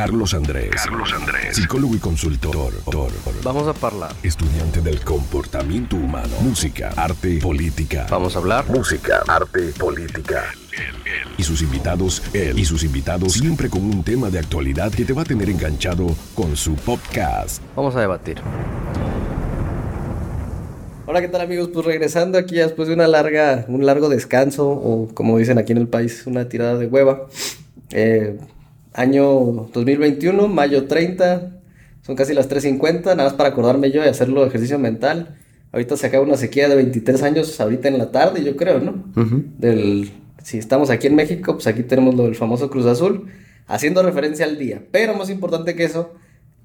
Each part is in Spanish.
Carlos Andrés. Carlos Andrés. Psicólogo y consultor. Vamos a hablar. Estudiante del comportamiento humano. Música, arte, política. Vamos a hablar. Música, arte, política. Y sus invitados, él y sus invitados, siempre con un tema de actualidad que te va a tener enganchado con su podcast. Vamos a debatir. Hola, ¿qué tal amigos? Pues regresando aquí después de una larga, un largo descanso, o como dicen aquí en el país, una tirada de hueva. Eh, año 2021, mayo 30, son casi las 3.50, nada más para acordarme yo y hacerlo de ejercicio mental. Ahorita se acaba una sequía de 23 años, ahorita en la tarde, yo creo, ¿no? del, si estamos aquí en México, pues aquí tenemos lo del famoso Cruz Azul, haciendo referencia al día. Pero más importante que eso,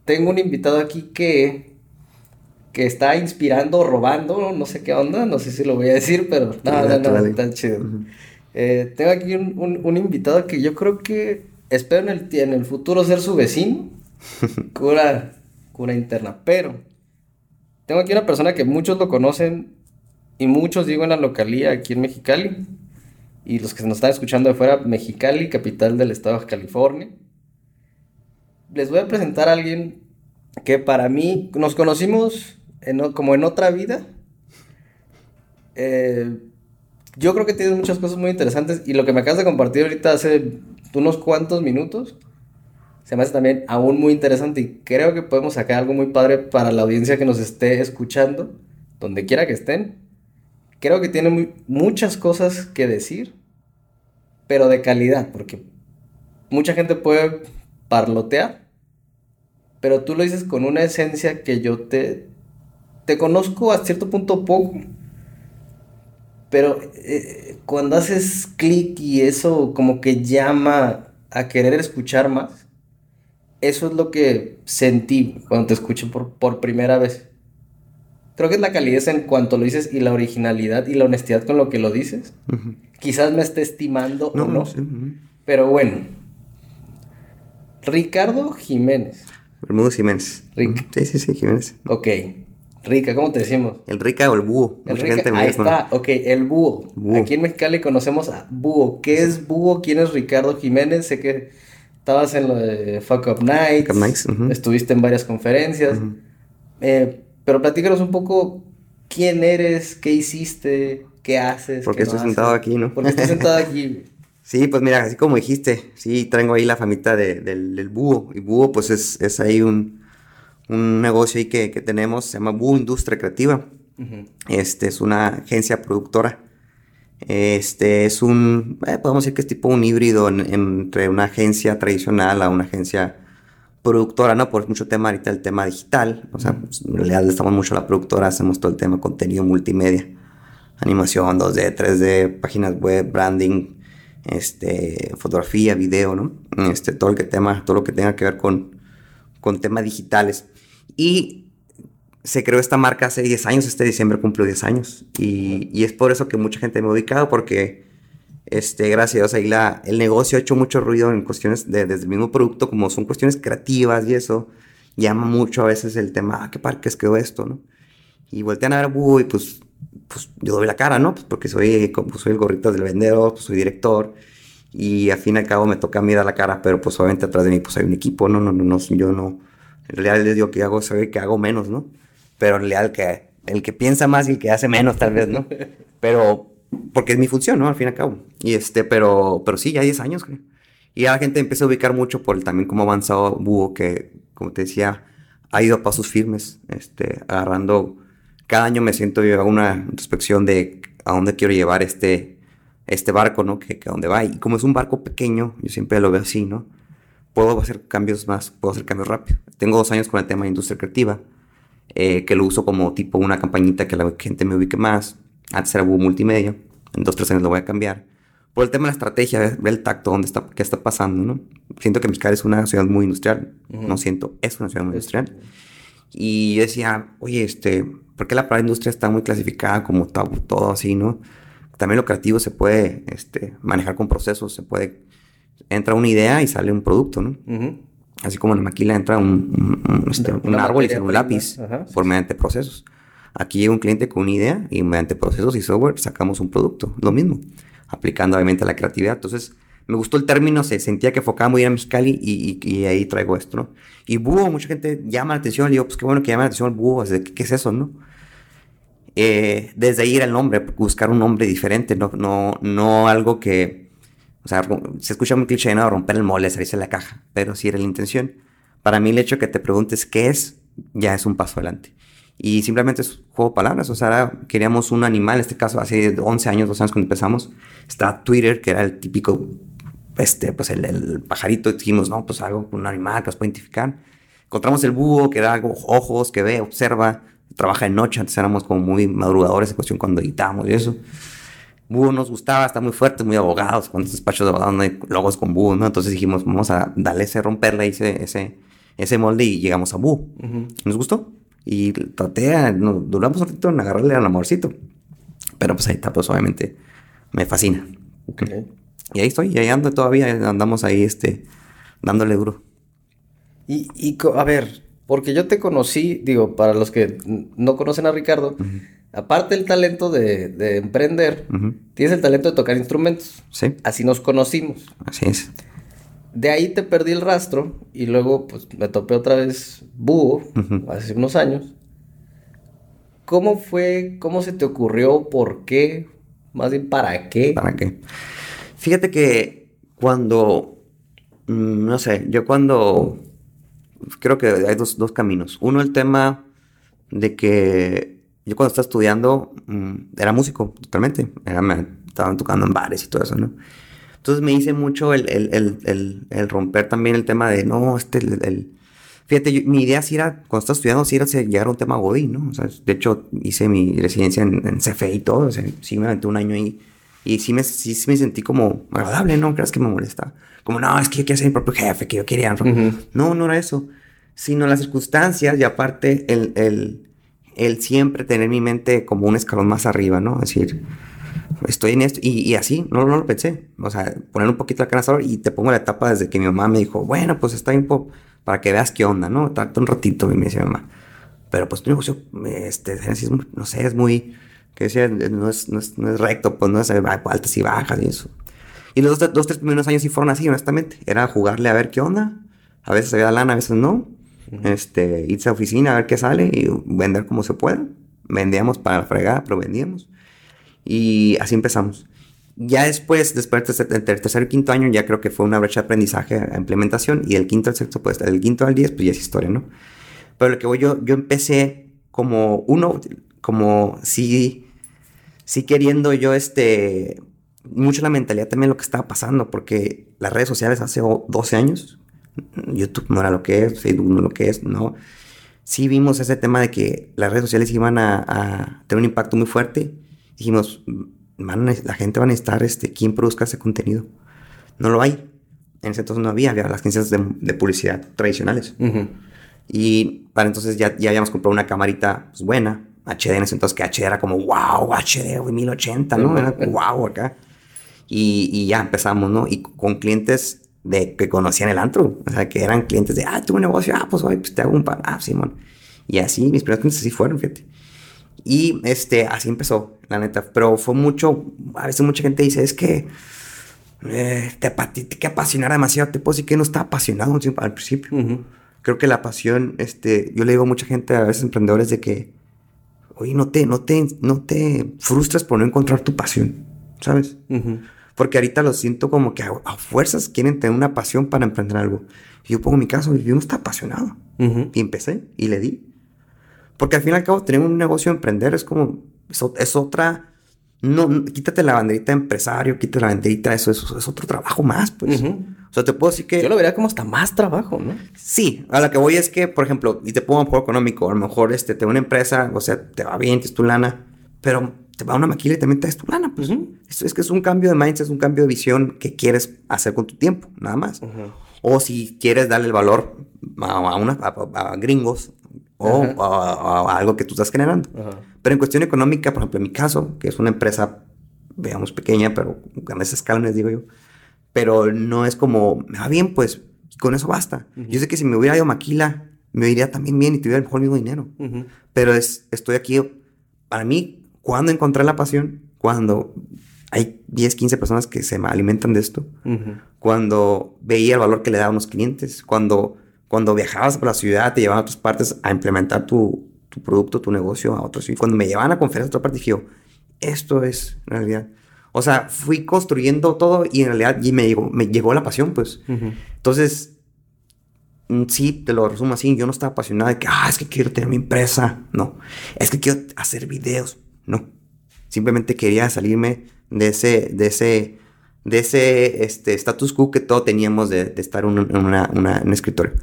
tengo un invitado aquí que que está inspirando, robando, no sé qué onda, no sé si lo voy a decir, pero no, no, no, está chido. Eh, tengo aquí un, un, invitado que yo creo que espero en el, en el futuro ser su vecino, cura, cura interna, pero tengo aquí una persona que muchos lo conocen y muchos digo en la localía aquí en Mexicali, y los que nos están escuchando de fuera, Mexicali, capital del estado de California. Les voy a presentar a alguien que para mí nos conocimos como en otra vida. Eh, yo creo que tienes muchas cosas muy interesantes y lo que me acabas de compartir ahorita hace unos cuantos minutos se me hace también aún muy interesante y creo que podemos sacar algo muy padre para la audiencia que nos esté escuchando, donde quiera que estén. Creo que tiene muchas cosas que decir, pero de calidad, porque mucha gente puede parlotear, pero tú lo dices con una esencia que yo te, te conozco a cierto punto poco, pero eh, cuando haces clic y eso como que llama a querer escuchar más, eso es lo que sentí cuando te escuché por, por primera vez. Creo que es la calidez en cuanto lo dices y la originalidad y la honestidad con lo que lo dices. Quizás me esté estimando o no. Pero bueno. Ricardo Jiménez. Bermudo Jiménez. Rick. Sí, sí, sí, Jiménez. Ok. Rica, ¿cómo te decimos? El Rica o el Búho. El Rica, ahí está, ok, el búho. Aquí en Mexicali conocemos a Búho. ¿Qué es Búho? ¿Quién es Ricardo Jiménez? Sé que estabas en lo de Fuck Up Nights. Estuviste en varias conferencias. Eh, pero platícanos un poco quién eres, qué hiciste, qué haces. Porque estoy sentado aquí, ¿no? Porque estoy sentado aquí. sí, pues mira, así como dijiste, sí, traigo ahí la famita del, del, búho. Y búho, pues es, es ahí un un negocio ahí que, que tenemos, se llama Bu Industria Creativa. Este es una agencia productora. Este es un, eh, podemos decir que es tipo un híbrido entre una agencia tradicional a una agencia productora, ¿no? Por mucho tema ahorita el tema digital. O sea, pues, en realidad le estamos mucho a la productora, hacemos todo el tema contenido multimedia. Animación, 2D, 3D, páginas web, branding, este, fotografía, video, ¿no? Este, todo el que tema, todo lo que tenga que ver con, con temas digitales. Y se creó esta marca hace 10 años, este diciembre cumplió 10 años. Y, es por eso que mucha gente me ha ubicado, porque este, gracias a la, el negocio ha hecho mucho ruido en cuestiones de, desde el mismo producto, como son cuestiones creativas y eso, llama mucho a veces el tema, ah, qué parques quedó esto, ¿no? Y voltean a ver, uy, pues, pues yo doy la cara, ¿no? Pues porque soy, como soy el gorrito del vendedor, pues soy director, y al fin y al cabo me toca a mí dar la cara, pero pues obviamente atrás de mí pues hay un equipo, ¿no? No, no, no, yo no en realidad les digo que hago, ve que hago menos, ¿no? Pero en realidad el que, el que piensa más y el que hace menos, tal vez, ¿no? Pero, porque es mi función, ¿no? Al fin y al cabo. Y este, pero, pero sí, ya 10 años, creo. Y ya la gente empieza a ubicar mucho por el, también cómo ha avanzado Búho, que, como te decía, ha ido a pasos firmes, este, agarrando. Cada año me siento yo hago una introspección de a dónde quiero llevar este, este barco, ¿no? Que, que a dónde va. Y como es un barco pequeño, yo siempre lo veo así, ¿no? puedo hacer cambios más, puedo hacer cambios rápido. Tengo dos años con el tema de industria creativa, eh, que lo uso como tipo una campañita que la gente me ubique más. Antes era multimedia, en dos, tres años lo voy a cambiar. Por el tema de la estrategia, ver, el tacto, dónde está, qué está pasando, ¿no? Siento que Mexicali es una ciudad muy industrial, no siento, es una ciudad muy industrial. Y yo decía, oye, este, ¿por qué la palabra industria está muy clasificada como todo, todo así, no? También lo creativo se puede este, manejar con procesos, se puede entra una idea y sale un producto, ¿no? Así como en la maquila entra un, este, árbol y sale un lápiz por mediante procesos. Aquí llega un cliente con una idea y mediante procesos y software sacamos un producto. Lo mismo, aplicando obviamente la creatividad. Entonces, me gustó el término, se sentía que enfocaba muy bien a Mexicali y, y, ahí traigo esto, ¿no? Y búho, mucha gente llama la atención, le digo, pues qué bueno que llama la atención el búho, ¿qué, ¿qué, es eso, no? Eh, desde ahí era el nombre, buscar un nombre diferente, no, no, no algo que, o sea, se escucha muy cliché, ¿no? Romper el mole, salirse de la caja, pero sí era la intención. Para mí el hecho de que te preguntes qué es, ya es un paso adelante. Y simplemente es juego de palabras. O sea, queríamos un animal, en este caso hace 11 años, 12 años cuando empezamos. Está Twitter, que era el típico, este, pues el, el pajarito. Dijimos, no, pues algo, un animal que nos puede identificar. Encontramos el búho, que era algo, ojos, que ve, observa, trabaja de noche. Antes éramos como muy madrugadores en cuestión cuando editábamos y eso. Búho nos gustaba, está muy fuerte, muy abogados. Cuando despachos de abogados no hay logos con búho, ¿no? Entonces dijimos, vamos a darle ese, romperle ese, ese, ese molde y llegamos a búho. Nos gustó. Y traté, duramos un ratito en agarrarle al amorcito. Pero pues ahí está, pues obviamente me fascina. Y ahí estoy, y ahí ando todavía, andamos ahí, este, dándole duro. Y, y a ver, porque yo te conocí, digo, para los que no conocen a Ricardo, aparte del talento de, de emprender, tienes el talento de tocar instrumentos. Sí. Así nos conocimos. Así es. De ahí te perdí el rastro y luego pues me topé otra vez búho hace unos años. ¿Cómo fue? ¿Cómo se te ocurrió? ¿Por qué? Más bien, ¿para qué? ¿Para qué? Fíjate que cuando, mm, no sé, yo cuando, creo que hay dos, caminos. Uno, el tema de que yo cuando estaba estudiando mm, era músico, totalmente. Me estaban tocando en bares y todo eso, ¿no? Entonces me hice mucho el, romper también el tema de, no, este, el, fíjate, mi idea sí era, cuando estaba estudiando, sí era llegar a un tema Godín, ¿no? De hecho, hice mi residencia en, en CFE y todo, o sea, sí me aventé un año ahí. Y sí me, sí, me sentí como agradable, ¿no? ¿Crees que me molesta? Como, no, es que yo quiero ser mi propio jefe, que yo quería. No, no era eso. Sino las circunstancias y aparte el, el, el siempre tener mi mente como un escalón más arriba, ¿no? Es decir, estoy en esto. Y, y así, no, no, lo pensé. O sea, poner un poquito la canasta y te pongo la etapa desde que mi mamá me dijo, bueno, pues está bien para que veas qué onda, ¿no? Tanto un ratito, me dice mi mamá. Pero pues tu negocio, este, no sé, es muy, que decía, no es, no es, no es recto, pues no es altas y bajas y eso. Y los dos, dos, tres primeros años sí fueron así, honestamente. Era jugarle a ver qué onda. A veces había lana, a veces no. Este, irse a oficina a ver qué sale y vender como se pueda. Vendíamos para la fregada, pero vendíamos. Y así empezamos. Ya después, después del tercer, y quinto año, ya creo que fue una brecha de aprendizaje a implementación. Y el quinto al sexto, pues el quinto al diez, pues ya es historia, ¿no? Pero lo que voy yo, yo empecé como uno, como sí, sí queriendo yo, este, mucho la mentalidad también lo que estaba pasando, porque las redes sociales hace 12 años, YouTube no era lo que es, Facebook no era lo que es, no. Sí vimos ese tema de que las redes sociales iban a, a tener un impacto muy fuerte dijimos, la gente va a necesitar este, quién produzca ese contenido. No lo hay. En ese entonces no había, había las agencias de, publicidad tradicionales. Y para entonces ya, ya habíamos comprado una camarita pues, buena, HD en ese entonces, que HD era como, wow, HD, 1080, ¿no? Era wow acá. Y, y, ya empezamos, ¿no? Y con clientes de, que conocían el antro, o sea, que eran clientes de, ah, tuve un negocio, ah, pues hoy pues, te hago un par, ah, Simón. Y así, mis primeros clientes así fueron, fíjate. Y este, así empezó, la neta. Pero fue mucho, a veces mucha gente dice, es que eh, te, te, que apasionar demasiado. Te puedo decir que no está apasionado al principio. Creo que la pasión, este, yo le digo a mucha gente, a veces emprendedores, de que, oye, no te, no te, no te frustras por no encontrar tu pasión, ¿sabes? Porque ahorita lo siento como que a, fuerzas quieren tener una pasión para emprender algo. Y yo pongo mi caso, yo no estaba apasionado. Y empecé y le di. Porque al fin y al cabo, tener un negocio, emprender, es como, es, otra, no, quítate la banderita de empresario, quítate la banderita, eso, eso es otro trabajo más, pues. O sea, te puedo decir que... Yo lo vería como hasta más trabajo, ¿no? Sí, a lo que voy es que, por ejemplo, y te pongo un poco económico, a lo mejor este, te una empresa, o sea, te va bien, tienes tu lana, pero te va una maquila y también te das tu lana, pues. es, que es un cambio de mindset, es un cambio de visión que quieres hacer con tu tiempo, nada más. O si quieres darle el valor a, una, a gringos, o, algo que tú estás generando. Pero en cuestión económica, por ejemplo, en mi caso, que es una empresa, veamos, pequeña, pero a esa escala, les digo yo, pero no es como, me va bien, pues con eso basta. Yo sé que si me hubiera ido maquila, me iría también bien y tuviera el mejor mismo dinero. Pero es, estoy aquí, para mí, cuando encontré la pasión, cuando hay 10, 15 personas que se alimentan de esto. Cuando veía el valor que le daban los clientes, cuando, cuando viajabas por la ciudad, te llevaban a otras partes a implementar tu, tu producto, tu negocio a otros. Y cuando me llevaban a conferencias a otra parte, dije yo, esto es en realidad. O sea, fui construyendo todo y en realidad y me, llegó, me llegó la pasión, pues. Entonces, mm, sí, te lo resumo así. Yo no estaba apasionado de que, ah, es que quiero tener mi empresa. No. Es que quiero hacer videos. No. Simplemente quería salirme de ese, de ese, de ese este, status quo que todos teníamos de, estar en una, un escritorio.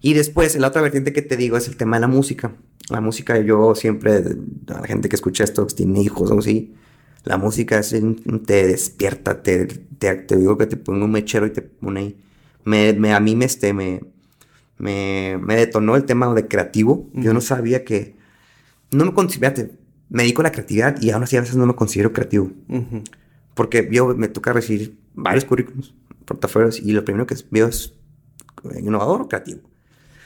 Y después, la otra vertiente que te digo es el tema de la música. La música, yo siempre, la gente que escucha esto, tiene hijos o así, la música es, te despierta, te, te, digo que te pongo un mechero y te pone ahí. Me, me, a mí me, este, me, me, me detonó el tema de creativo. Yo no sabía que, no me considero, me dedico a la creatividad y aún así a veces no me considero creativo. Porque yo me toca recibir varios currículums, portafolios, y lo primero que veo es innovador o creativo.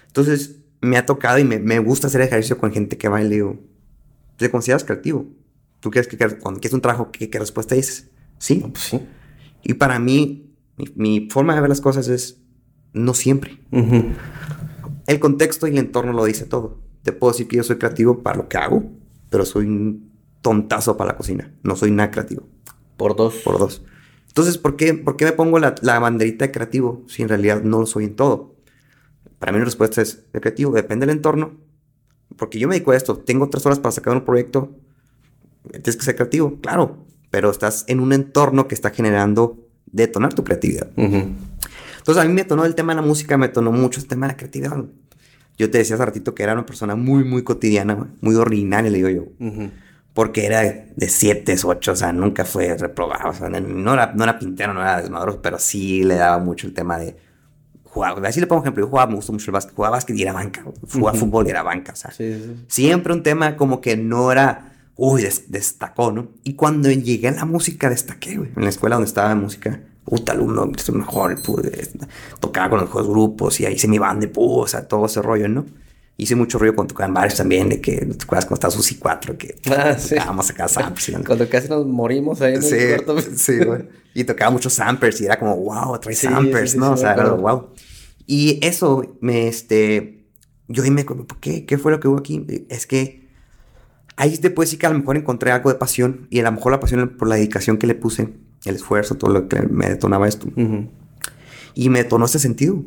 Entonces, me ha tocado y me, me gusta hacer ejercicio con gente que va y le digo, ¿te consideras creativo? ¿Tú crees que cuando quieres un trabajo, qué, qué respuesta dices? Sí. pues sí. Y para mí, mi, forma de ver las cosas es no siempre. El contexto y el entorno lo dice todo. Te puedo decir que yo soy creativo para lo que hago, pero soy un tontazo para la cocina. No soy nada creativo. Por dos. Por dos. Entonces, ¿por qué, por qué me pongo la, la, banderita de creativo si en realidad no lo soy en todo? Para mí la respuesta es, de creativo depende del entorno. Porque yo me dedico a esto. Tengo tres horas para sacar un proyecto. Tienes que ser creativo, claro. Pero estás en un entorno que está generando detonar tu creatividad. Entonces a mí me detonó el tema de la música, me detonó mucho el tema de la creatividad. Yo te decía hace ratito que era una persona muy, muy cotidiana, muy ordinaria, le digo yo. Porque era de 7, 8, o sea, nunca fue reprobado. O sea, no era, no era pintero, no era desmadroso, pero sí le daba mucho el tema de jugar. Así le pongo ejemplo. Yo jugaba, me gustó mucho el básquet. Jugaba básquet y era banca. Jugaba fútbol y era banca. O sea, siempre un tema como que no era. Uy, destacó, ¿no? Y cuando llegué a la música, destaqué, güey. En la escuela donde estaba de música puta alumno, soy mejor, pude, tocaba con los grupos y ahí hice mi banda de o sea, todo ese rollo, ¿no? Hice mucho ruido cuando tocaba en bares también, de que te acuerdas cuando estaba Susi 4, que ah, sí. acá samples. Cuando casi nos morimos ahí en sí, el cuarto. Sí, güey. Y tocaba muchos samples y era como, wow, trae samples, ¿no? o sea, era wow. Y eso me, este, yo ahí me, ¿por qué? ¿Qué fue lo que hubo aquí? Es que ahí después sí que a lo mejor encontré algo de pasión y a lo mejor la pasión por la dedicación que le puse el esfuerzo, todo lo que me detonaba esto. Y me detonó ese sentido.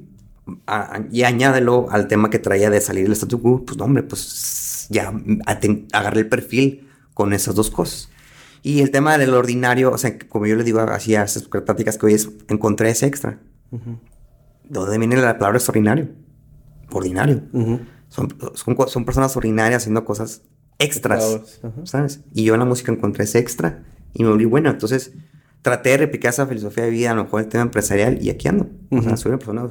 Y añádelo al tema que traía de salir del statu quo, pues no, hombre, pues ya agarré el perfil con esas dos cosas. Y el tema del ordinario, o sea, como yo le digo así a esas prácticas que hoy es, encontré ese extra. ¿Dónde viene la palabra extraordinario? Ordinario. son, son, personas ordinarias haciendo cosas extras, ¿sabes? Y yo en la música encontré ese extra y me volví bueno. Entonces, traté de replicar esa filosofía de vida, a lo mejor el tema empresarial, y aquí ando. O sea, soy una persona,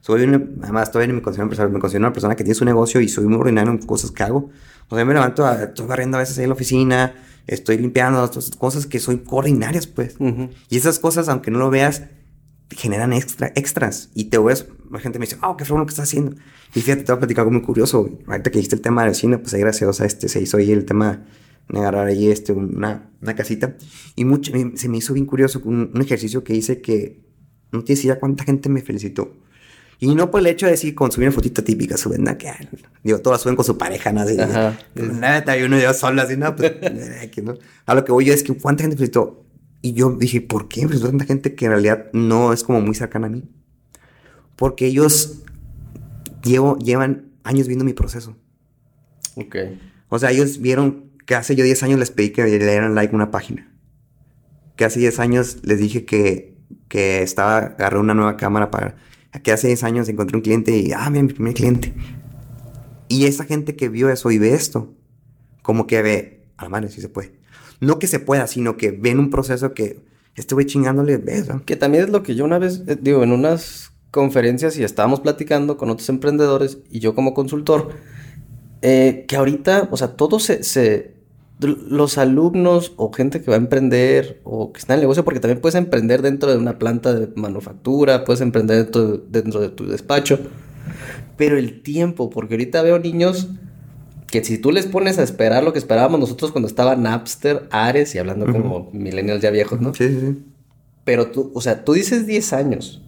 soy una, además todavía me considero empresario, me considero una persona que tiene su negocio y soy muy ordinario en cosas que hago. O sea, me levanto, a, estoy barriendo a veces ahí en la oficina, estoy limpiando, cosas que soy ordinarias, pues. Y esas cosas, aunque no lo veas, generan extra, extras. Y te ves, la gente me dice, oh, qué fue lo que estás haciendo. Y fíjate, te voy a platicar algo muy curioso. Ahorita que dijiste el tema de la vecina, pues ahí gracias a este se hizo ahí el tema de agarrar ahí este, una, una casita. Y mucho, se me hizo bien curioso un, un, ejercicio que hice que no tienes idea cuánta gente me felicitó. Y no por el hecho de decir, consumir una fotito típica, suben, ¿no? que, digo, todas suben con su pareja, ¿no? Así, Nada, y uno yo solo, así, no, pues, no. A lo que voy yo es que cuánta gente felicitó. Y yo dije, ¿por qué me felicitó tanta gente que en realidad no es como muy cercana a mí? Porque ellos llevo, llevan años viendo mi proceso. Ok. O sea, ellos vieron que hace yo 10 años les pedí que le dieran like a una página. Que hace 10 años les dije que, que estaba, agarré una nueva cámara para... Que hace 10 años encontré un cliente y, ah, mira, mi primer cliente. Y esa gente que vio eso y ve esto, como que ve, a la madre, si se puede. No que se pueda, sino que ven un proceso que este chingándole, ves, Que también es lo que yo una vez, eh, digo, en unas conferencias y estábamos platicando con otros emprendedores y yo como consultor, eh, que ahorita, o sea, todo se, los alumnos o gente que va a emprender o que está en el negocio, porque también puedes emprender dentro de una planta de manufactura, puedes emprender dentro de, tu despacho, pero el tiempo, porque ahorita veo niños que si tú les pones a esperar lo que esperábamos nosotros cuando estaba Napster, Ares y hablando como millennials ya viejos, ¿no? Sí, sí, sí. Pero tú, o sea, tú dices 10 años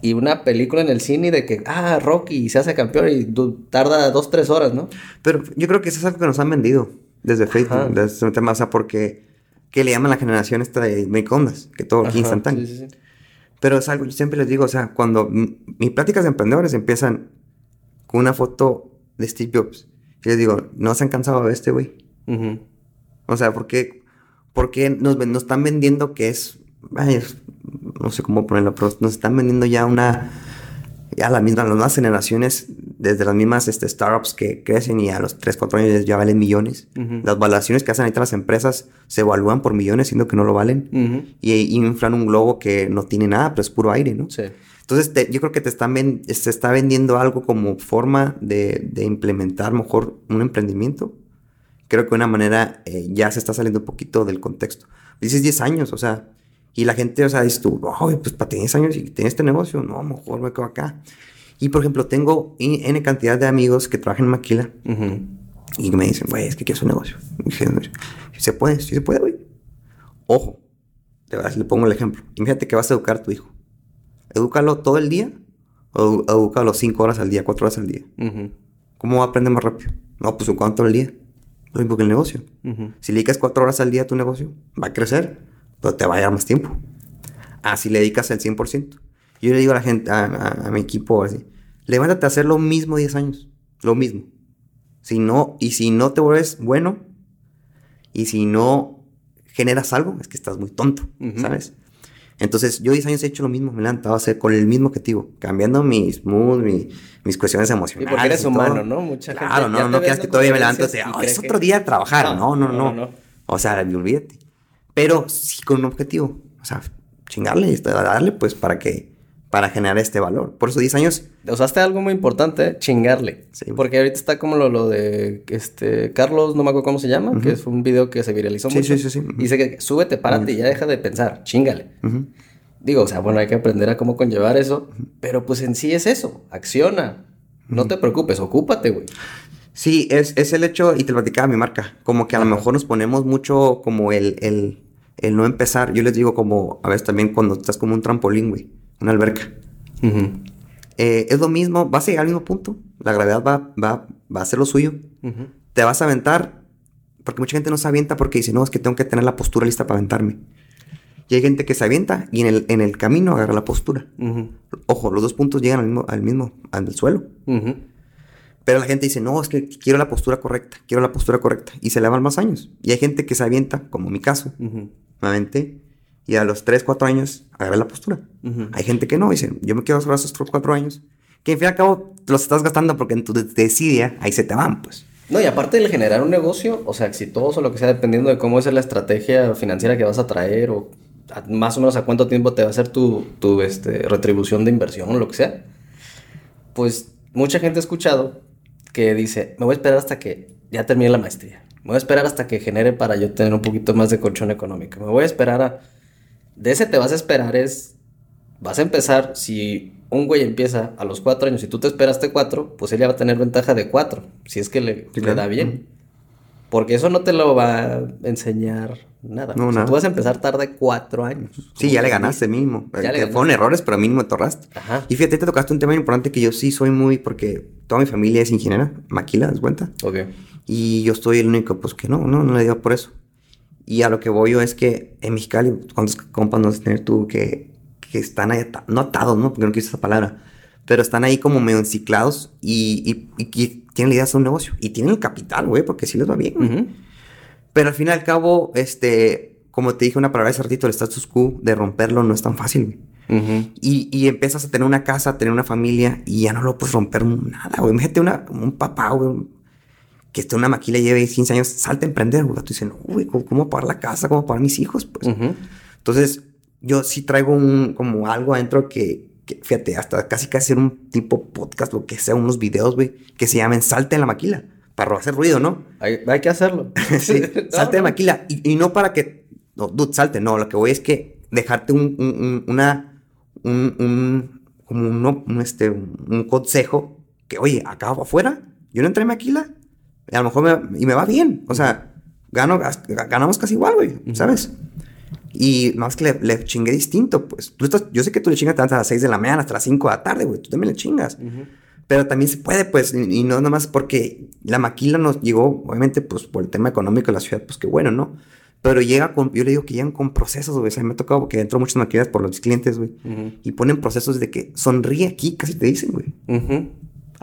y una película en el cine de que, ah, Rocky se hace campeón y tarda 2, 3 horas, ¿no? Pero yo creo que eso es algo que nos han vendido desde Facebook, desde un tema, o sea, porque, ¿qué le llaman la generación esta de microondas? Que todo aquí instantáneo. Sí, sí, sí. Pero es algo, yo siempre les digo, o sea, cuando mis pláticas de emprendedores empiezan con una foto de Steve Jobs y les digo, ¿no se han cansado de este güey? O sea, ¿por qué, nos, nos, están vendiendo que es, no sé cómo ponerlo, pero nos están vendiendo ya una, ya la misma, las nuevas generaciones, desde las mismas este, startups que crecen y a los 3, 4 años ya valen millones. Las valoraciones que hacen ahorita las empresas se evalúan por millones, siendo que no lo valen. y, y, inflan un globo que no tiene nada, pero es puro aire, ¿no? Sí. Entonces, yo creo que te están se está vendiendo algo como forma de, implementar mejor un emprendimiento. Creo que de una manera eh, ya se está saliendo un poquito del contexto. Dices 10 años, o sea, y la gente, o sea, dices tú, pues para tener 10 años y tener este negocio, no, mejor me quedo acá. Y por ejemplo, tengo N cantidad de amigos que trabajan en Maquila y me dicen, güey, es que quiero un negocio. Y se puede, sí se puede, güey. Ojo, le pongo el ejemplo. Imagínate que vas a educar a tu hijo. ¿Edúcalo todo el día o edúcalo cinco horas al día, cuatro horas al día? ¿Cómo va a aprender más rápido? No, pues cuánto al día. Lo mismo que el negocio. Si le dedicas cuatro horas al día a tu negocio, va a crecer, pero te va a llevar más tiempo. Ah, si le dedicas el 100%. Yo le digo a la gente, a, mi equipo así, levántate a hacer lo mismo 10 años. Lo mismo. Si no, y si no te vuelves bueno, y si no generas algo, es que estás muy tonto, ¿sabes? Entonces, yo 10 años he hecho lo mismo, me he levantado a hacer con el mismo objetivo, cambiando mis moods, mis cuestiones emocionales. Y porque eres humano, ¿no? Mucha gente. Claro, no, no quieras que todavía me levanto y oh, es otro día de trabajar. No no no, no O sea, olvídate. Pero sí con un objetivo. O sea, chingarle y darle, pues, para que para generar este valor. Por eso 10 años. Usaste algo muy importante, chingarle. Sí. Porque ahorita está como lo, lo, de este Carlos, no me acuerdo cómo se llama, que es un video que se viralizó mucho. Sí, sí, sí. Dice que súbete, párate y ya deja de pensar, chingale. Digo, o sea, bueno, hay que aprender a cómo conllevar eso, pero pues en sí es eso, acciona. No te preocupes, ocúpate, güey. Sí, es, es, el hecho, y te lo platicaba mi marca, como que a lo mejor nos ponemos mucho como el, el, el no empezar. Yo les digo como, a veces también cuando estás como un trampolín, güey una alberca. Eh, es lo mismo, vas a llegar al mismo punto. La gravedad va, va, va a hacer lo suyo. Te vas a aventar, porque mucha gente no se avienta porque dice, no, es que tengo que tener la postura lista para aventarme. Y hay gente que se avienta y en el, en el camino agarra la postura. Ojo, los dos puntos llegan al mismo, al mismo, al suelo. Pero la gente dice, no, es que quiero la postura correcta, quiero la postura correcta. Y se le van más años. Y hay gente que se avienta, como mi caso. Me aventé y a los 3, 4 años agarré la postura. Hay gente que no, dice, yo me quedo solo esos 3, 4 años, que en fin y al cabo los estás gastando porque en tu desidia ahí se te van, pues. No, y aparte de generar un negocio, o sea, exitoso, lo que sea, dependiendo de cómo es la estrategia financiera que vas a traer o más o menos a cuánto tiempo te va a hacer tu, tu este, retribución de inversión o lo que sea, pues mucha gente ha escuchado que dice, me voy a esperar hasta que ya termine la maestría. Me voy a esperar hasta que genere para yo tener un poquito más de colchón económico. Me voy a esperar a de ese te vas a esperar es, vas a empezar, si un güey empieza a los cuatro años y tú te esperaste cuatro, pues él ya va a tener ventaja de cuatro, si es que le, da bien. Porque eso no te lo va a enseñar nada. No, Tú vas a empezar tarde cuatro años. Sí, ya le ganaste mismo. Ya eh, fueron errores, pero a mí no me torraste. Ajá. Y fíjate, te tocaste un tema importante que yo sí soy muy, porque toda mi familia es ingeniera, maquila, ¿das cuenta? Ok. Y yo estoy el único, pues que no, no, no le digo por eso. Y a lo que voy yo es que en Mexicali, ¿cuántos compas no tener tú que, que están ahí, no atados, ¿no? Porque no quiero esa palabra, pero están ahí como medio enciclados y, y, tienen la idea de hacer un negocio. Y tienen el capital, güey, porque sí les va bien. Pero al fin y al cabo, este, como te dije una palabra hace ratito, el status quo de romperlo no es tan fácil, güey. y, y, empiezas a tener una casa, a tener una familia y ya no lo puedes romper nada, güey. Imagínate una, un papá, güey, que esté una maquila y lleve 15 años, salta a emprender, güey. Tú dices, uy, ¿cómo, pagar la casa? ¿Cómo pagar mis hijos? Pues. Entonces, yo sí traigo un, como algo adentro que, fíjate, hasta casi casi hacer un tipo podcast o que sea, unos videos, güey, que se llamen Salte en la maquila. Para hacer ruido, ¿no? Hay, que hacerlo. sí, salte de maquila. Y, no para que, no, dude, salte, no. Lo que voy es que dejarte un, un una, un, como un, este, un consejo que, oye, acá afuera, yo no entré en maquila a lo mejor me, y me va bien. O sea, gano, ganamos casi igual, güey, ¿sabes? Y más que le, le, chingué distinto, pues. Tú estás, yo sé que tú le chingas hasta las 6 de la mañana, hasta las 5 de la tarde, güey. Tú también le chingas. Pero también se puede, pues. Y, no nada más porque la maquila nos llegó, obviamente, pues por el tema económico de la ciudad, pues qué bueno, ¿no? Pero llega con, yo le digo que llegan con procesos, güey. O sea, me ha tocado porque entro muchas maquilas por los clientes, güey. Y ponen procesos de que sonríe aquí, casi te dicen, güey.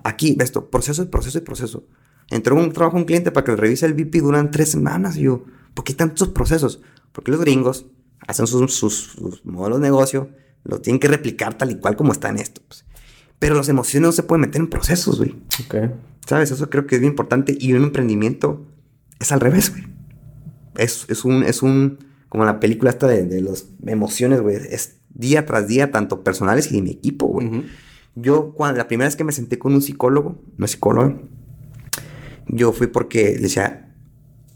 Aquí, esto, proceso y proceso y proceso. Entró un trabajo un cliente para que le revise el VP duran tres semanas. Y yo, ¿por qué tantos procesos? Porque los gringos hacen sus, sus, modelos de negocio, lo tienen que replicar tal y cual como está en esto. Pues. Pero las emociones no se pueden meter en procesos, güey. Ok. ¿Sabes? Eso creo que es bien importante. Y un emprendimiento es al revés, güey. Es, es, un, es un, como la película esta de, de las emociones, güey. Es día tras día, tanto personales y de mi equipo, güey. Yo, cuando la primera vez que me senté con un psicólogo, no es psicólogo, yo fui porque le decía,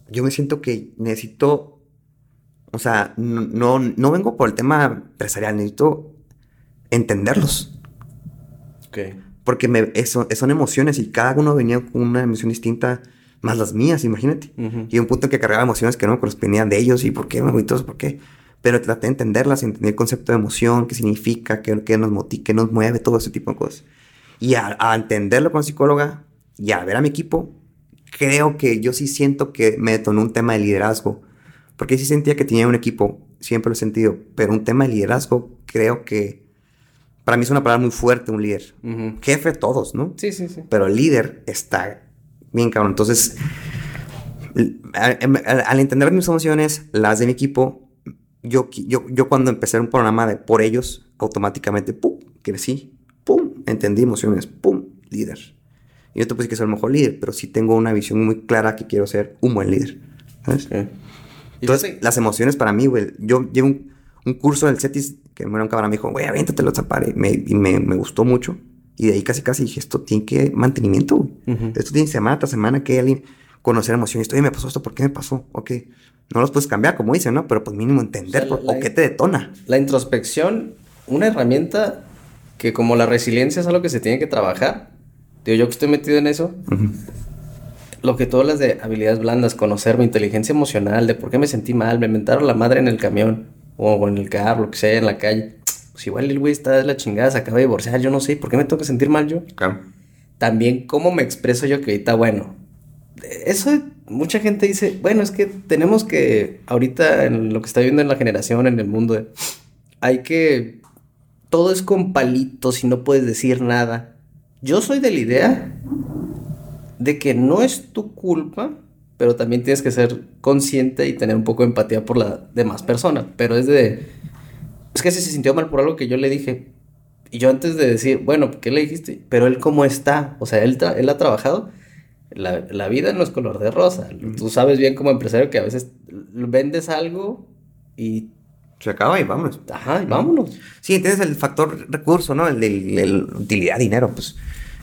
yo me siento que necesito o sea, no, no vengo por el tema empresarial, necesito entenderlos. Ok. Porque me, eso, son emociones y cada uno venía con una emoción distinta, más las mías, imagínate. Y un punto que cargaba emociones que no me correspondían de ellos y por qué, todo por qué. Pero traté de entenderlas, entender el concepto de emoción, qué significa, qué, qué nos motiva, qué nos mueve, todo ese tipo de cosas. Y a, a entenderlo con psicóloga y a ver a mi equipo, creo que yo sí siento que me detonó un tema de liderazgo porque sí sentía que tenía un equipo, siempre lo he sentido, pero un tema de liderazgo creo que para mí es una palabra muy fuerte, un líder. Jefe todos, ¿no? Sí, sí, sí. Pero el líder está bien cabrón. Entonces, al, entender mis emociones, las de mi equipo, yo, yo, yo cuando empecé un programa de por ellos, automáticamente, pum, crecí, pum, entendí emociones, pum, líder. Y yo te puse que ser el mejor líder, pero sí tengo una visión muy clara que quiero ser un buen líder. ¿Sabes? Entonces, las emociones para mí, güey. Yo llevo un, curso del CETIS que me era un cabrón, me dijo, güey, aviéntate los zapares. y me, me, gustó mucho. Y de ahí casi casi dije, esto tiene que mantenimiento, güey. Esto tiene semana tras semana que alguien conocer emociones. Oye, me pasó esto, ¿por qué me pasó? Ok. No los puedes cambiar, como dicen, ¿no? Pero pues mínimo entender o, qué te detona. La introspección, una herramienta que como la resiliencia es algo que se tiene que trabajar. Digo, yo que estoy metido en eso, lo que todas las de habilidades blandas, conocer mi inteligencia emocional, de por qué me sentí mal, me inventaron la madre en el camión o en el carro, lo que sea, en la calle. Pues igual el güey está de la chingada, se acaba de divorciar, yo no sé, ¿por qué me tengo que sentir mal yo? También cómo me expreso yo que ahorita, bueno, eso mucha gente dice, bueno, es que tenemos que, ahorita en lo que está viendo en la generación, en el mundo, hay que, todo es con palitos y no puedes decir nada. Yo soy de la idea de que no es tu culpa, pero también tienes que ser consciente y tener un poco de empatía por la demás persona. Pero es de. Es que si se sintió mal por algo que yo le dije. Y yo antes de decir, bueno, ¿qué le dijiste? Pero él cómo está. O sea, él, él ha trabajado. La, vida no es color de rosa. Tú sabes bien como empresario que a veces vendes algo y se acaba y vámonos. Ajá, y vámonos. Sí, tienes el factor recurso, ¿no? El de utilidad, dinero, pues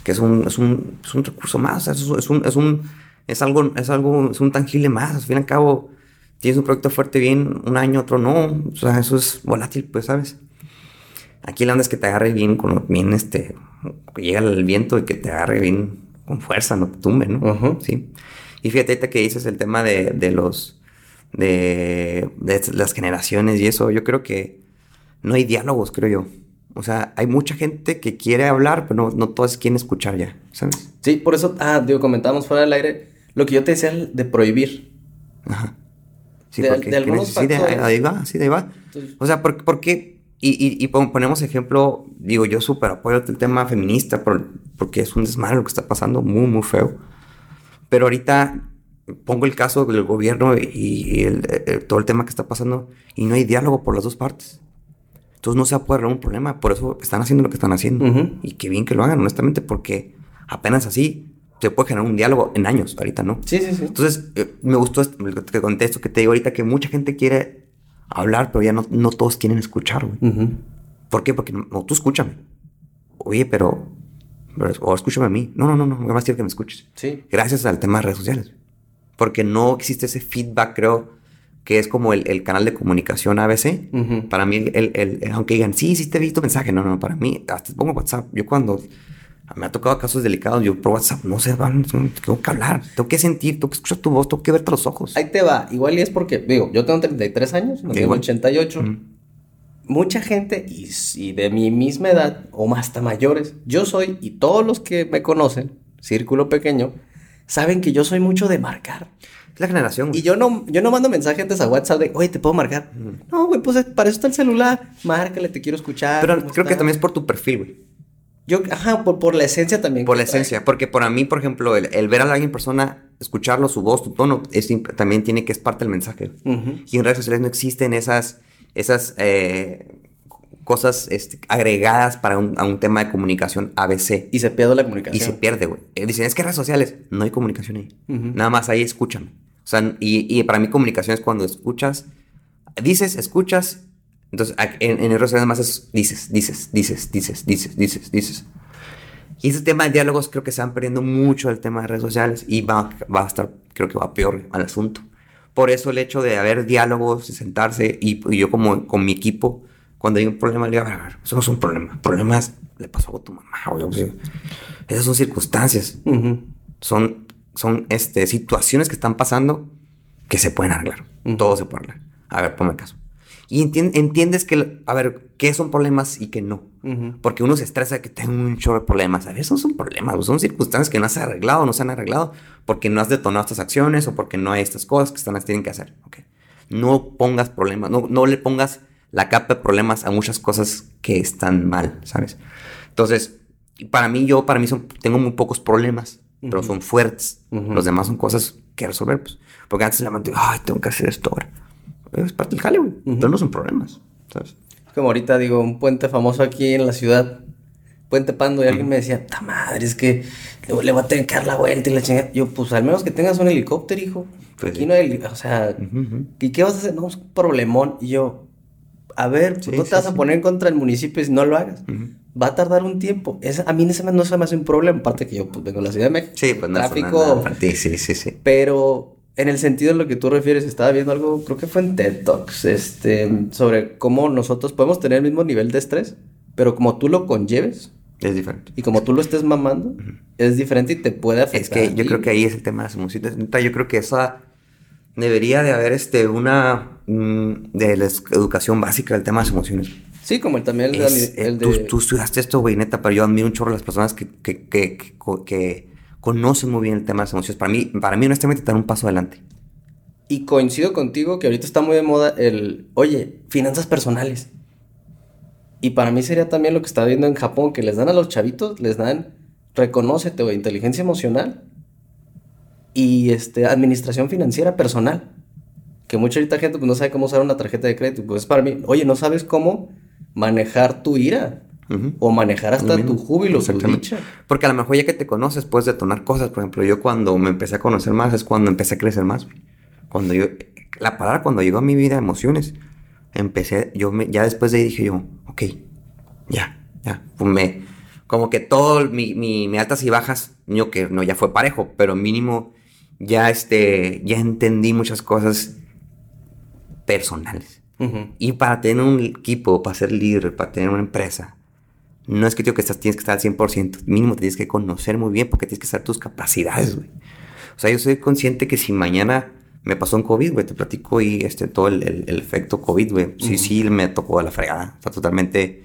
que es un, es un, es un recurso más, es, es, un, es, un, es, algo, es algo, es un tangible más. Al fin y al cabo, tienes un proyecto fuerte bien, un año, otro no. O sea, eso es volátil, pues, ¿sabes? Aquí la onda es que te agarre bien, con, bien, este, que llega el viento y que te agarre bien con fuerza, no te tumbe, ¿no? Sí. Y fíjate que dices el tema de, de los, de, de las generaciones y eso, yo creo que no hay diálogos, creo yo. O sea, hay mucha gente que quiere hablar, pero no, no todos quieren escuchar ya, ¿sabes? Sí, por eso, ah, digo, comentábamos fuera del aire lo que yo te decía de prohibir. Ajá. Sí, porque de algunos sí, de, ahí va, sí, de ahí va. o sea, ¿por, qué? Y, y, y, ponemos ejemplo, digo, yo súper apoyo el tema feminista por, porque es un desmadre lo que está pasando, muy, muy feo. Pero ahorita pongo el caso del gobierno y, el, todo el tema que está pasando y no hay diálogo por las dos partes. Entonces no se va a poder un problema. Por eso están haciendo lo que están haciendo. Y qué bien que lo hagan, honestamente, porque apenas así se puede generar un diálogo en años, ahorita, ¿no? Sí, sí, sí. Entonces, eh, me gustó este, el contexto que te digo ahorita, que mucha gente quiere hablar, pero ya no, no todos quieren escuchar, güey. ¿Por qué? Porque no, tú escúchame. Oye, pero, O escúchame a mí. No, no, no, no. Más quiero que me escuches. Sí. Gracias al tema de redes sociales. Porque no existe ese feedback, creo, que es como el, canal de comunicación ABC. Para mí, el, aunque digan, sí, sí te he visto mensaje, no, no, para mí, hasta pongo WhatsApp. Yo cuando me ha tocado casos delicados. Yo por WhatsApp no sé, van, tengo que hablar, tengo que sentir, tengo que escuchar tu voz, tengo que verte los ojos. Ahí te va. Igual y es porque, digo, yo tengo 33 años, no tengo 88. Mucha gente, y, y, de mi misma edad, o hasta mayores, yo soy, y todos los que me conocen, círculo pequeño, saben que yo soy mucho de marcar. Es la generación. Y yo no, yo no mando mensajes antes a WhatsApp de, oye, ¿te puedo marcar? No, güey, pues para eso está el celular. Márcale, te quiero escuchar. Pero creo que también es por tu perfil, güey. Yo, ajá, por, por la esencia también. Por la esencia, porque para mí, por ejemplo, el, ver a alguien en persona, escucharlo, su voz, tu tono, es, también tiene que es parte del mensaje. Y en redes sociales no existen esas, esas eh, cosas este, agregadas para un, a un tema de comunicación ABC. Y se pierde la comunicación. Y se pierde, güey. Eh, dicen, es que redes sociales, no hay comunicación ahí. Nada más ahí escúchame. O sea, y, y, para mí comunicación es cuando escuchas, dices, escuchas. Entonces, en, en redes sociales además es dices, dices, dices, dices, dices, dices, dices. Y ese tema de diálogos creo que se van perdiendo mucho el tema de redes sociales y va, va a estar, creo que va peor al asunto. Por eso el hecho de haber diálogos, de sentarse y, yo como con mi equipo, cuando hay un problema, le digo, a ver, a ver, eso no es un problema. Problemas le pasó a tu mamá, o Esas son circunstancias. Son son este, situaciones que están pasando que se pueden arreglar. Todo se puede arreglar. A ver, ponme caso. Y entiendes que, a ver, qué son problemas y qué no. Porque uno se estresa que tengo un chorro de problemas. A ver, esos son problemas, son circunstancias que no han arreglado, no se han arreglado porque no has detonado estas acciones o porque no hay estas cosas que están, tienen que hacer. Okay. No pongas problemas, no, no le pongas la capa de problemas a muchas cosas que están mal, ¿sabes? Entonces, para mí, yo, para mí, son, tengo muy pocos problemas pero son fuertes. Los demás son cosas que resolver, pues. Porque antes la mente, ay, tengo que hacer esto ahora. Es parte del jale, güey. no son problemas, ¿sabes? Como ahorita digo, un puente famoso aquí en la ciudad, Puente Pando, y alguien me decía, ta madre, es que le, voy a tener que dar la vuelta y la chingada. Yo, pues al menos que tengas un helicóptero, hijo. Pues aquí no hay, o sea, ¿y qué vas a hacer? No, es un problemón. Y yo, a ver, pues no te vas a poner contra el municipio si no lo hagas va a tardar un tiempo. a mí ese no se me hace un problema, aparte que yo pues, vengo de la Ciudad de México. Sí, pues no tráfico. sí, sí, sí. Pero en el sentido de lo que tú refieres, estaba viendo algo, creo que fue en TED Talks, este, sobre cómo nosotros podemos tener el mismo nivel de estrés, pero como tú lo conlleves. Es diferente. Y como tú lo estés mamando, es diferente y te puede afectar. Es que yo creo que ahí es el tema de las emociones. Yo creo que esa debería de haber este, una de la educación básica del tema de las emociones. Sí, como el, también el, el de... Tú, estudiaste esto, güey, neta, pero yo admiro un chorro a las personas que, que, que, que, conocen muy bien el tema de las emociones. Para mí, para mí honestamente, están un paso adelante. Y coincido contigo que ahorita está muy de moda el, oye, finanzas personales. Y para mí sería también lo que está viendo en Japón, que les dan a los chavitos, les dan, reconócete, güey, inteligencia emocional y este, administración financiera personal. Que mucha ahorita gente pues, no sabe cómo usar una tarjeta de crédito. Pues para mí, oye, no sabes cómo manejar tu ira. O manejar hasta tu júbilo, tu dicha. Porque a lo mejor ya que te conoces puedes detonar cosas. Por ejemplo, yo cuando me empecé a conocer más es cuando empecé a crecer más. Cuando yo... La palabra cuando llegó a mi vida, emociones, empecé... Yo me, ya después de ahí dije yo, ok, ya, ya. Pues me... Como que todo mi, mi, altas y bajas, yo que no ya fue parejo, pero mínimo ya este... Ya entendí muchas cosas personales y para tener un equipo, para ser líder, para tener una empresa, no es que, digo que estás, tienes que estar al 100%, mínimo te tienes que conocer muy bien porque tienes que saber tus capacidades, güey. O sea, yo soy consciente que si mañana me pasó un COVID, güey, te platico y este, todo el, el, efecto COVID, güey, sí, sí, me tocó a la fregada. O sea, totalmente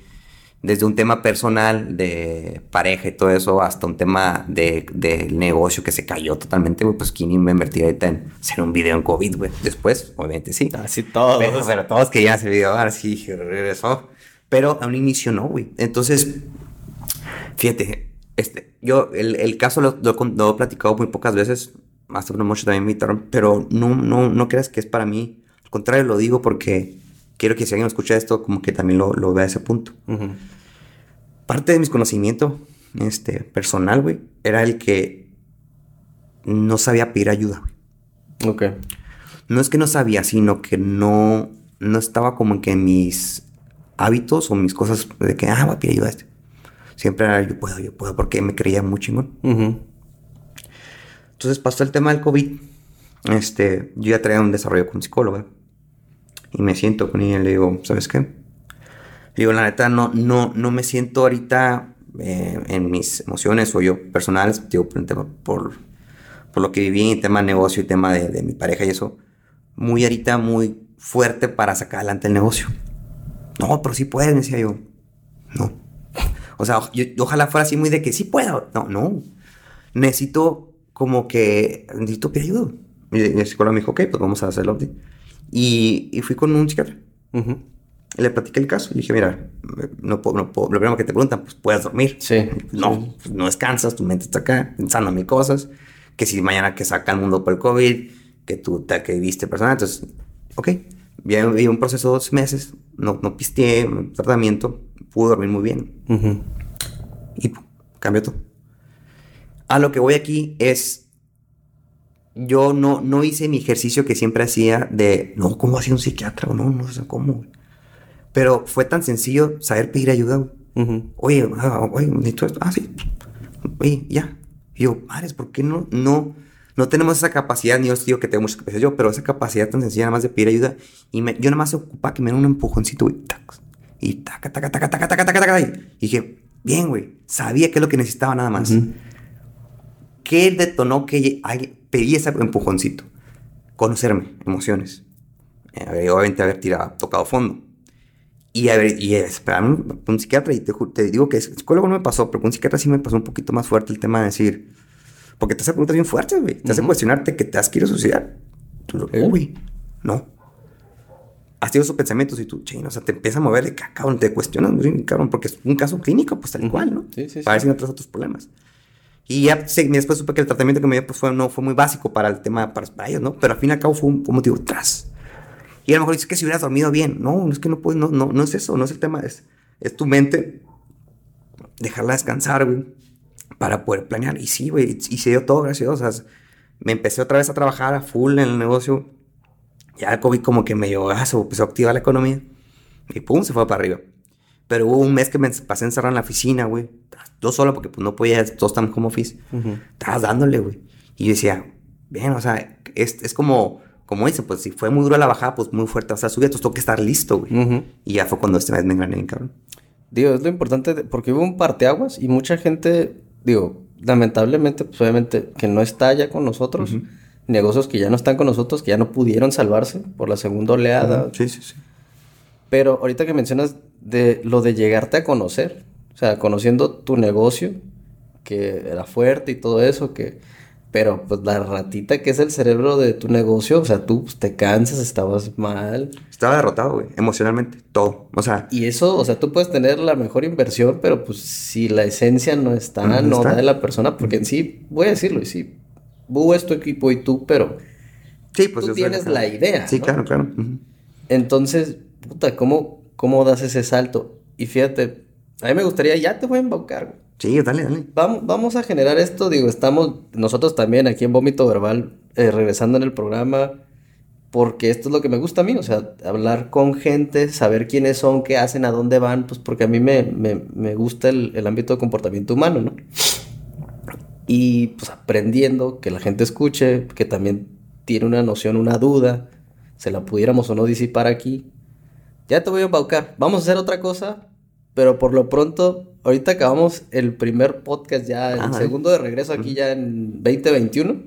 desde un tema personal de pareja y todo eso hasta un tema de, negocio que se cayó totalmente, güey, pues quién iba a invertir ahorita en hacer un video en COVID, güey. Después, obviamente sí. Así todos. Pero, pero todos querían hacer video, ahora sí regresó. Pero a un inicio no, güey. Entonces, fíjate, este, yo el, caso lo, lo, he platicado muy pocas veces, hasta mucho también me invitaron, pero no, no, no creas que es para mí. Al contrario, lo digo porque quiero que si alguien escucha esto, como que también lo, lo vea a ese punto. Parte de mis conocimiento este, personal, güey, era el que no sabía pedir ayuda, güey. Ok. No es que no sabía, sino que no, no estaba como en que mis hábitos o mis cosas de que, ah, voy a pedir ayuda a este. Siempre era yo puedo, yo puedo, porque me creía muy chingón. Entonces pasó el tema del COVID. Este, yo ya traía un desarrollo con psicóloga. Y me siento con ella y le digo, ¿sabes qué? Digo, la neta, no, no, no me siento ahorita eh, en mis emociones o yo personales, digo, por, por, lo que viví tema de negocio y tema de, mi pareja y eso, muy ahorita, muy fuerte para sacar adelante el negocio. No, pero sí puedes, decía yo. No. O sea, ojalá fuera así muy de que sí puedo. No, no. Necesito como que, necesito pedir ayuda. Y el psicólogo me dijo, ok, pues vamos a hacerlo. Y, y fui con un psiquiatra. Le platiqué el caso y le dije, mira, no puedo, no puedo. Lo primero que te preguntan, pues puedes dormir. Sí. No, pues, no descansas, tu mente está acá pensando en mil cosas. Que si mañana que saca el mundo por el COVID, que tú te que viste personal. Entonces, ok, vi un proceso de dos meses, no, no pisteé, tratamiento, pude dormir muy bien. Y cambió todo. A lo que voy aquí es, yo no, no hice mi ejercicio que siempre hacía de, no, ¿cómo hacía un psiquiatra? No, no sé cómo. Pero fue tan sencillo saber pedir ayuda. Oye, ah, oye, necesito esto. Ah, sí. Oye, ya. Y yo, madres, ¿por qué no, no, no tenemos esa capacidad? Ni yo digo que tengo mucha capacidad yo, pero esa capacidad tan sencilla nada más de pedir ayuda. Y me, yo nada más se ocupa que me den un empujoncito, y tac. Y taca, taca, taca, taca, taca, taca, taca. Y dije, bien, güey. Sabía que es lo que necesitaba nada más. ¿Qué detonó que pedí ese empujoncito? Conocerme, emociones. Eh, obviamente haber tirado, tocado fondo y a ver, y esperarme un psiquiatra, y te, te, digo que psicólogo no me pasó, pero con un psiquiatra sí me pasó un poquito más fuerte el tema de decir, porque te hace preguntas bien fuertes, güey. Te hace cuestionarte que te has querido suicidar. Tú, güey, no. Has tenido esos pensamientos y tú, chino, o sea, te empieza a mover de que, cabrón, te cuestionas, cabrón, porque es un caso clínico, pues tal cual, ¿no? Sí, sí, para ver si no traes otros problemas. Y ya sí, después supe que el tratamiento que me dio pues, fue, no, fue muy básico para el tema, para, para ellos, ¿no? Pero al fin y al cabo fue un, un motivo tras y a lo mejor dices que si hubieras dormido bien. No, es que no puedes, no, no, no es eso, no es el tema. Es, es tu mente, dejarla descansar, güey, para poder planear. Y sí, güey, y se dio todo, gracias O sea, me empecé otra vez a trabajar a full en el negocio. Ya el COVID como que me llevó, ah, se empezó a activar la economía. Y pum, se fue para arriba. Pero hubo un mes que me pasé encerrado en la oficina, güey. Yo solo porque pues no podía, todos estamos como office. Estabas dándole, güey. Y yo decía, bien, o sea, es, es como como dice, pues si fue muy dura la bajada, pues muy fuerte. O sea, subí, entonces tengo que estar listo, güey. Y ya fue cuando este mes me engrané cabrón. Digo, es lo importante, porque hubo un parteaguas y mucha gente, digo, lamentablemente, pues obviamente que no está ya con nosotros. Negocios que ya no están con nosotros, que ya no pudieron salvarse por la segunda oleada. Sí, sí, sí. Pero ahorita que mencionas de lo de llegarte a conocer, o sea, conociendo tu negocio, que era fuerte y todo eso, que pero pues la ratita que es el cerebro de tu negocio, o sea, tú pues, te cansas, estabas mal. Estaba derrotado, güey, emocionalmente, todo. O sea. Y eso, o sea, tú puedes tener la mejor inversión, pero pues si la esencia no está, no, da de la persona, porque en sí, voy a decirlo, y sí, Bú es tu equipo y tú, pero. Sí, pues tú tienes la idea. Sí, claro, claro. Entonces, puta, ¿cómo, ¿cómo das ese salto? Y fíjate, a mí me gustaría, ya te voy a embaucar, güey. Sí, dale, dale. Vamos, vamos a generar esto, digo, estamos nosotros también aquí en Vómito Verbal, eh, regresando en el programa, porque esto es lo que me gusta a mí, o sea, hablar con gente, saber quiénes son, qué hacen, a dónde van, pues porque a mí me, gusta el, el, ámbito de comportamiento humano, ¿no? Y pues aprendiendo que la gente escuche, que también tiene una noción, una duda, se la pudiéramos o no disipar aquí. Ya te voy a embaucar. Vamos a hacer otra cosa, pero por lo pronto ahorita acabamos el primer podcast ya, el segundo de regreso aquí ya en 2021.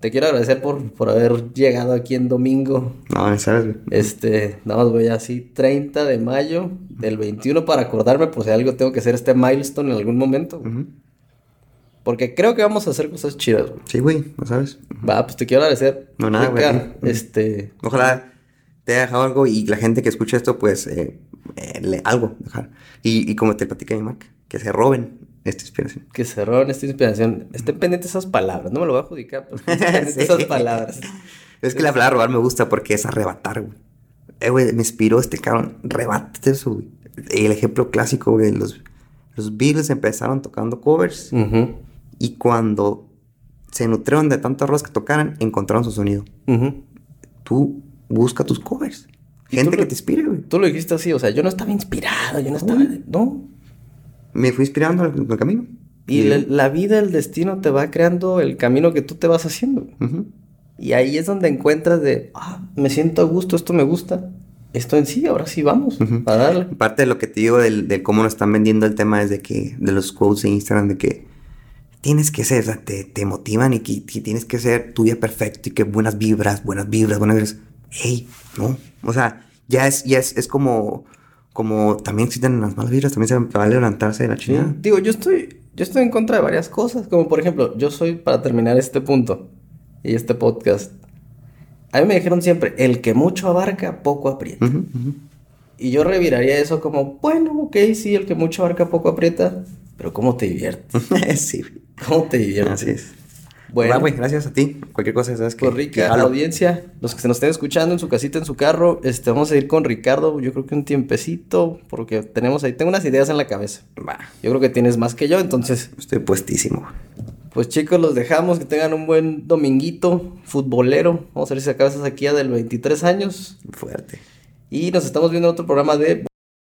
Te quiero agradecer por, por haber llegado aquí en domingo. No, sabes. Este, nada más voy así, 30 de mayo del 21 para acordarme por si algo tengo que hacer este milestone en algún momento. Porque creo que vamos a hacer cosas chidas, güey. Sí, güey, ¿no sabes? Va, pues te quiero agradecer. No, nada, güey. Este... Ojalá te haya dejado algo y la gente que escucha esto, pues, eh, eh, algo dejar. Y, como te platicé mi marca, que se roben esta inspiración. Que se roben esta inspiración. Estén pendientes esas palabras, no me lo voy a adjudicar, pero esas palabras. Es que la palabra robar me gusta porque es arrebatar, güey. Eh, güey, me inspiró este cabrón. Rebate eso, güey. El ejemplo clásico, güey, los, los Beatles empezaron tocando covers. Y cuando se nutrieron de tanto arroz que tocaran, encontraron su sonido. Tú busca tus covers. Gente que te inspire, güey. Tú lo dijiste así, o sea, yo no estaba inspirado, yo no estaba. No. Me fui inspirando en el, camino. Y, la, vida, el destino te va creando el camino que tú te vas haciendo. Y ahí es donde encuentras de, ah, me siento a gusto, esto me gusta. esto en sí, ahora sí vamos a darle. Parte de lo que te digo del, del, cómo nos están vendiendo el tema es de que, de los quotes de Instagram, de que tienes que ser, o sea, te, te motivan y que, tienes que ser tu día perfecto y que buenas vibras, buenas vibras, buenas vibras. Hey, no. O sea, ya es, ya es, es como, como también existen las malas vibras, también se vale levantarse de la chingada. Digo, yo estoy, yo estoy en contra de varias cosas, como por ejemplo, yo soy, para terminar este punto y este podcast, a mí me dijeron siempre, el que mucho abarca, poco aprieta. Y yo reviraría eso como, bueno, ok, sí, el que mucho abarca, poco aprieta, pero ¿cómo te diviertes? sí. ¿Cómo te diviertes? Así es. Bueno, güey, gracias a ti. Cualquier cosa, sabes que. Pues rica, la audiencia, los que se nos estén escuchando en su casita, en su carro, este, vamos a ir con Ricardo, yo creo que un tiempecito, porque tenemos ahí, tengo unas ideas en la cabeza. Va. Yo creo que tienes más que yo, entonces. Estoy puestísimo. Pues chicos, los dejamos, que tengan un buen dominguito futbolero. Vamos a ver si acabas aquí a del 23 años. Fuerte. Y nos estamos viendo en otro programa de